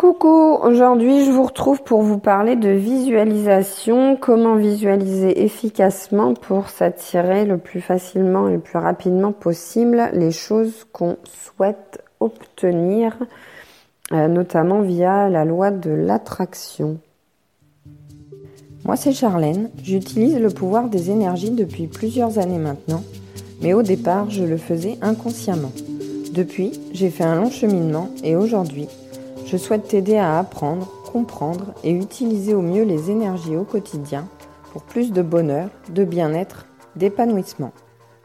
Coucou, aujourd'hui je vous retrouve pour vous parler de visualisation, comment visualiser efficacement pour s'attirer le plus facilement et le plus rapidement possible les choses qu'on souhaite obtenir, euh, notamment via la loi de l'attraction. Moi c'est Charlène, j'utilise le pouvoir des énergies depuis plusieurs années maintenant, mais au départ je le faisais inconsciemment. Depuis, j'ai fait un long cheminement et aujourd'hui, je souhaite t'aider à apprendre, comprendre et utiliser au mieux les énergies au quotidien pour plus de bonheur, de bien-être, d'épanouissement.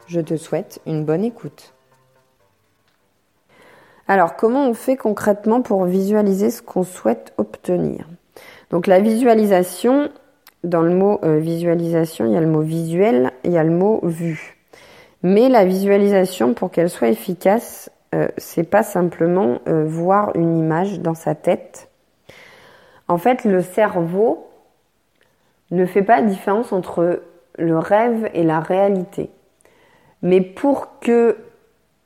Je te souhaite une bonne écoute. Alors, comment on fait concrètement pour visualiser ce qu'on souhaite obtenir? Donc, la visualisation, dans le mot euh, visualisation, il y a le mot visuel, il y a le mot vu. Mais la visualisation, pour qu'elle soit efficace, euh, c'est pas simplement euh, voir une image dans sa tête. En fait, le cerveau ne fait pas la différence entre le rêve et la réalité. Mais pour que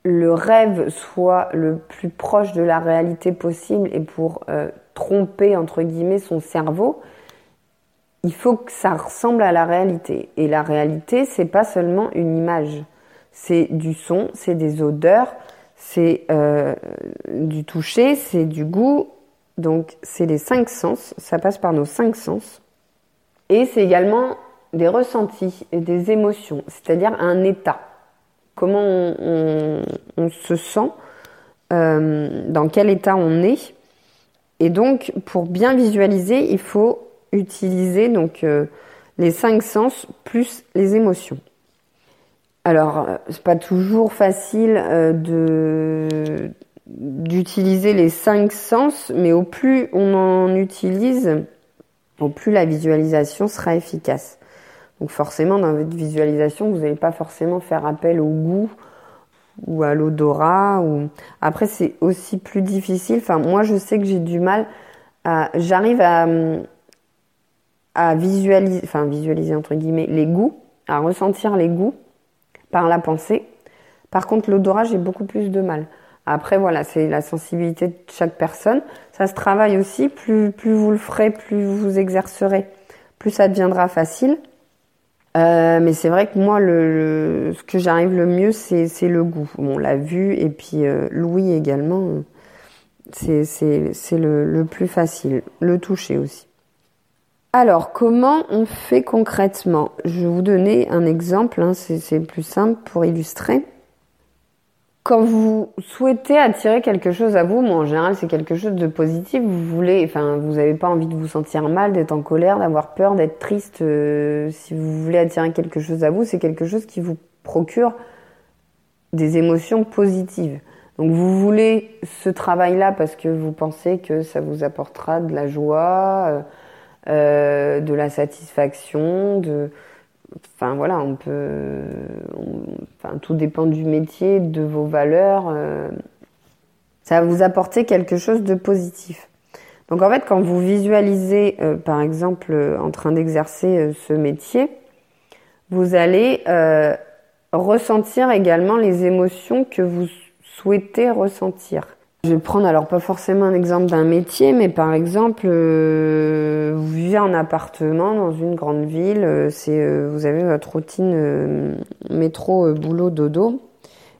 le rêve soit le plus proche de la réalité possible et pour euh, tromper entre guillemets son cerveau, il faut que ça ressemble à la réalité. Et la réalité, c'est pas seulement une image, c'est du son, c'est des odeurs, c'est euh, du toucher, c'est du goût, donc c'est les cinq sens, ça passe par nos cinq sens. Et c'est également des ressentis et des émotions, c'est-à-dire un état. Comment on, se sent, euh, dans quel état on est. Et donc, pour bien visualiser, il faut utiliser donc euh, les cinq sens plus les émotions. Alors, euh, c'est pas toujours facile euh, d'utiliser les cinq sens, mais au plus on en utilise, au plus la visualisation sera efficace. Donc forcément, dans votre visualisation, vous n'allez pas forcément faire appel au goût ou à l'odorat. Ou... Après, c'est aussi plus difficile. Enfin, moi, je sais que j'ai du mal à... J'arrive à, à visualiser, enfin visualiser entre guillemets, les goûts, à ressentir les goûts par la pensée. Par contre, l'odorat, j'ai beaucoup plus de mal. Après, voilà, c'est la sensibilité de chaque personne. Ça se travaille aussi. Plus, plus vous le ferez, plus vous exercerez, plus ça deviendra facile. Euh, mais c'est vrai que moi, le, ce que j'arrive le mieux, c'est, le goût. Bon, la vue et puis euh, l'ouïe également, c'est, c'est, le, le plus facile. Le toucher aussi. Alors, comment on fait concrètement? Je vais vous donner un exemple, hein, c'est plus simple pour illustrer. Quand vous souhaitez attirer quelque chose à vous, moi en général c'est quelque chose de positif, vous voulez, enfin vous n'avez pas envie de vous sentir mal, d'être en colère, d'avoir peur, d'être triste. Euh, si vous voulez attirer quelque chose à vous, c'est quelque chose qui vous procure des émotions positives. Donc vous voulez ce travail-là parce que vous pensez que ça vous apportera de la joie. Euh, euh, de la satisfaction, de, enfin voilà, on peut, tout dépend du métier, de vos valeurs. Euh, ça va vous apporter quelque chose de positif. Donc en fait, quand vous visualisez, euh, par exemple, en train d'exercer ce métier, vous allez ressentir également les émotions que vous souhaitez ressentir. Je vais prendre alors pas forcément un exemple d'un métier, mais par exemple, euh, vous vivez en appartement dans une grande ville, euh, c'est euh, vous avez votre routine métro boulot dodo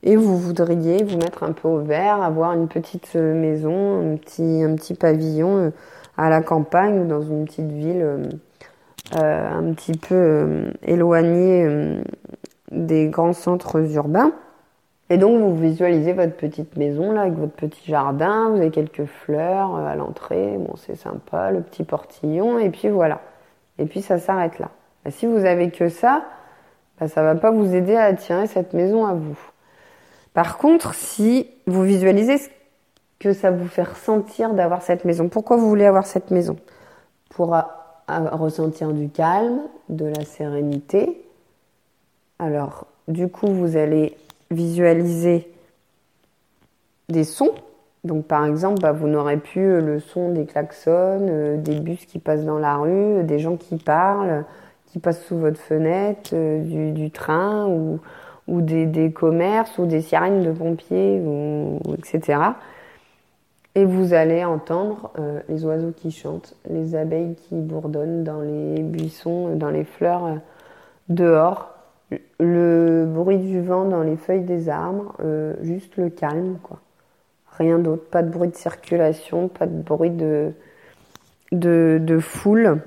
et vous voudriez vous mettre un peu au vert, avoir une petite maison, un petit un petit pavillon à la campagne ou dans une petite ville un petit peu éloignée des grands centres urbains. Et donc vous visualisez votre petite maison là avec votre petit jardin, vous avez quelques fleurs euh, à l'entrée, bon c'est sympa, le petit portillon et puis voilà. Et puis ça s'arrête là. Et si vous avez que ça, bah, ça va pas vous aider à attirer cette maison à vous. Par contre, si vous visualisez ce que ça vous fait ressentir d'avoir cette maison, pourquoi vous voulez avoir cette maison? Pour ressentir du calme, de la sérénité. Alors, du coup, vous allez visualiser des sons. Donc par exemple, bah, vous n'aurez plus le son des klaxons, euh, des bus qui passent dans la rue, des gens qui parlent, qui passent sous votre fenêtre, euh, du, train ou, des, commerces ou des sirènes de pompiers, ou, etc. Et vous allez entendre euh, les oiseaux qui chantent, les abeilles qui bourdonnent dans les buissons, dans les fleurs euh, dehors, le bruit du vent dans les feuilles des arbres, euh, juste le calme, quoi. Rien d'autre, pas de bruit de circulation, pas de bruit de, de, foule.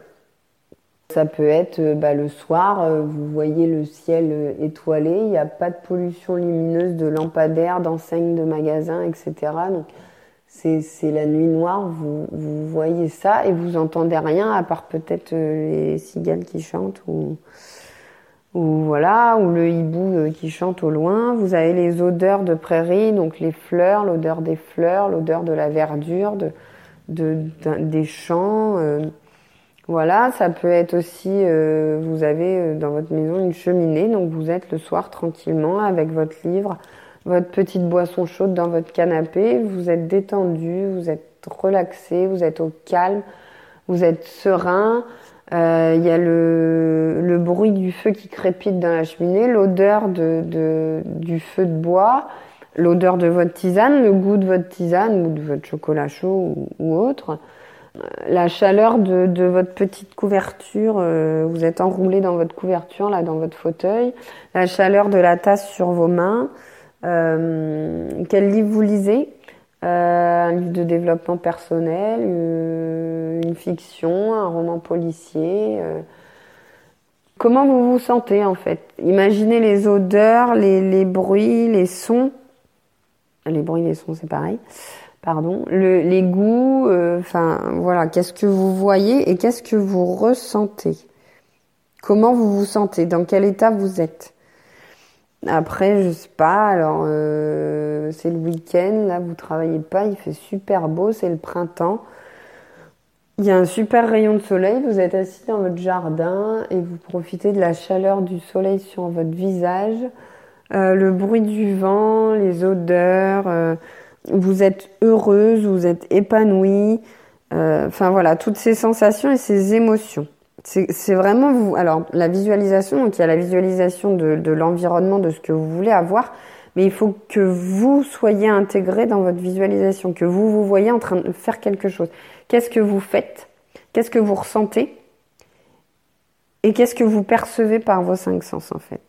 Ça peut être bah, le soir, vous voyez le ciel étoilé, il n'y a pas de pollution lumineuse de lampadaires, d'enseignes de magasins, etc. Donc, c'est la nuit noire, vous, vous, voyez ça et vous entendez rien à part peut-être euh, les cigales qui chantent ou, ou voilà, ou le hibou euh, qui chante au loin. Vous avez les odeurs de prairie, donc les fleurs, l'odeur des fleurs, l'odeur de la verdure, de, de, des champs. Euh, voilà, ça peut être aussi, vous avez dans votre maison une cheminée, donc vous êtes le soir tranquillement avec votre livre votre petite boisson chaude dans votre canapé, vous êtes détendu, vous êtes relaxé, vous êtes au calme, vous êtes serein. Euh, il y a le, bruit du feu qui crépite dans la cheminée, l'odeur de, du feu de bois, l'odeur de votre tisane, le goût de votre tisane ou de votre chocolat chaud ou, autre, euh, la chaleur de, de, votre petite couverture, euh, vous êtes enroulé dans votre couverture, là, dans votre fauteuil, la chaleur de la tasse sur vos mains, euh, quel livre vous lisez? Un livre de développement personnel, une fiction, un roman policier Comment vous vous sentez en fait? Imaginez les odeurs, les, bruits, les sons. Les bruits, les sons, c'est pareil. Pardon. les goûts. Enfin, voilà. Qu'est-ce que vous voyez et qu'est-ce que vous ressentez? Comment vous vous sentez? Dans quel état vous êtes? Après, je sais pas, alors euh, c'est le week-end, là vous travaillez pas, il fait super beau, c'est le printemps. Il y a un super rayon de soleil, vous êtes assis dans votre jardin et vous profitez de la chaleur du soleil sur votre visage, euh, le bruit du vent, les odeurs, euh, vous êtes heureuse, vous êtes épanouie, enfin voilà, toutes ces sensations et ces émotions. C'est vraiment vous. Alors, la visualisation, donc il y a la visualisation de, de l'environnement, de ce que vous voulez avoir, mais il faut que vous soyez intégré dans votre visualisation, que vous vous voyez en train de faire quelque chose. Qu'est-ce que vous faites? Qu'est-ce que vous ressentez? Et qu'est-ce que vous percevez par vos cinq sens, en fait?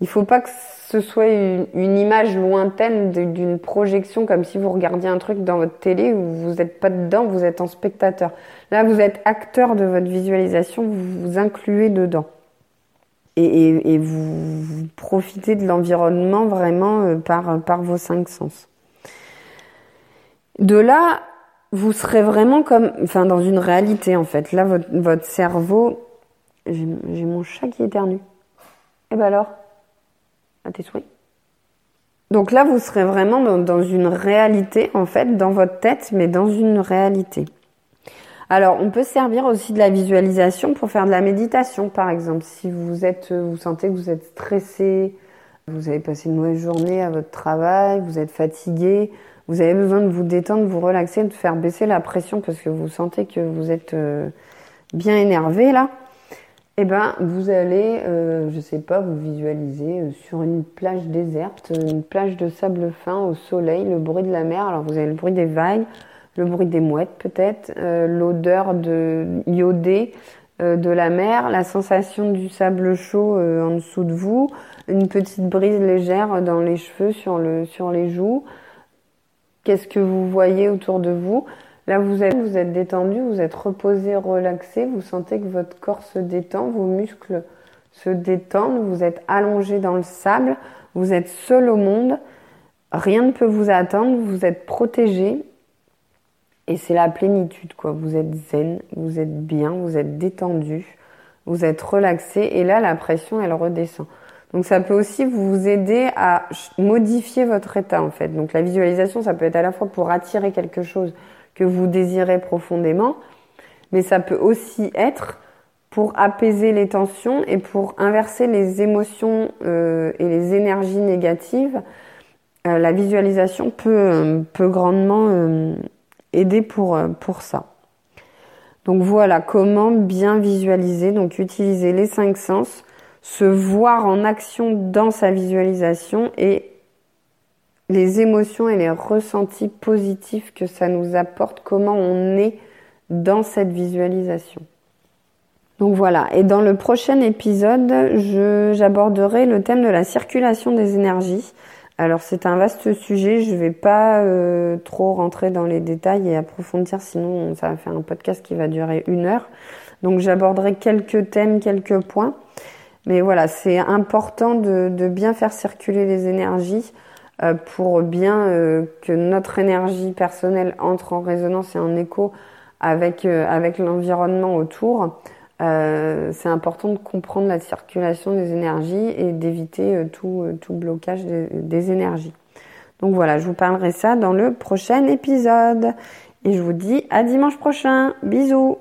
Il faut pas que ce soit une, image lointaine d'une projection, comme si vous regardiez un truc dans votre télé où vous n'êtes pas dedans, vous êtes en spectateur. Là, vous êtes acteur de votre visualisation, vous vous incluez dedans. Et, vous, profitez de l'environnement vraiment euh, par, par vos cinq sens. De là, vous serez vraiment comme, enfin, dans une réalité en fait. Là, votre, votre cerveau, j'ai mon chat qui éternue. Et eh ben alors à tes souhaits. Donc là, vous serez vraiment dans, une réalité, en fait, dans votre tête, mais dans une réalité. Alors, on peut servir aussi de la visualisation pour faire de la méditation, par exemple. Si vous êtes, vous sentez que vous êtes stressé, vous avez passé une mauvaise journée à votre travail, vous êtes fatigué, vous avez besoin de vous détendre, de vous relaxer, de faire baisser la pression parce que vous sentez que vous êtes euh, bien énervé là eh ben, vous allez, euh, je sais pas, vous visualiser euh, sur une plage déserte, une plage de sable fin au soleil, le bruit de la mer. Alors vous avez le bruit des vagues, le bruit des mouettes peut-être, euh, l'odeur de iodée euh, de la mer, la sensation du sable chaud en dessous de vous, une petite brise légère dans les cheveux, sur le, sur les joues. Qu'est-ce que vous voyez autour de vous? Là, vous êtes, vous êtes détendu, vous êtes reposé, relaxé, vous sentez que votre corps se détend, vos muscles se détendent, vous êtes allongé dans le sable, vous êtes seul au monde, rien ne peut vous attendre, vous êtes protégé. Et c'est la plénitude, quoi. Vous êtes zen, vous êtes bien, vous êtes détendu, vous êtes relaxé, et là, la pression, elle redescend. Donc ça peut aussi vous aider à modifier votre état en fait. Donc la visualisation, ça peut être à la fois pour attirer quelque chose que vous désirez profondément, mais ça peut aussi être pour apaiser les tensions et pour inverser les émotions euh, et les énergies négatives. Euh, la visualisation peut, euh, peut grandement aider pour, pour ça. Donc voilà comment bien visualiser, donc utiliser les cinq sens, se voir en action dans sa visualisation et les émotions et les ressentis positifs que ça nous apporte, comment on est dans cette visualisation. Donc voilà, et dans le prochain épisode, j'aborderai le thème de la circulation des énergies. Alors c'est un vaste sujet, je ne vais pas euh, trop rentrer dans les détails et approfondir, sinon ça va faire un podcast qui va durer une heure. Donc j'aborderai quelques thèmes, quelques points. Mais voilà, c'est important de, bien faire circuler les énergies euh, pour bien euh, que notre énergie personnelle entre en résonance et en écho avec, avec l'environnement autour. C'est important de comprendre la circulation des énergies et d'éviter tout, tout blocage des énergies. Donc voilà, je vous parlerai ça dans le prochain épisode. Et je vous dis à dimanche prochain. Bisous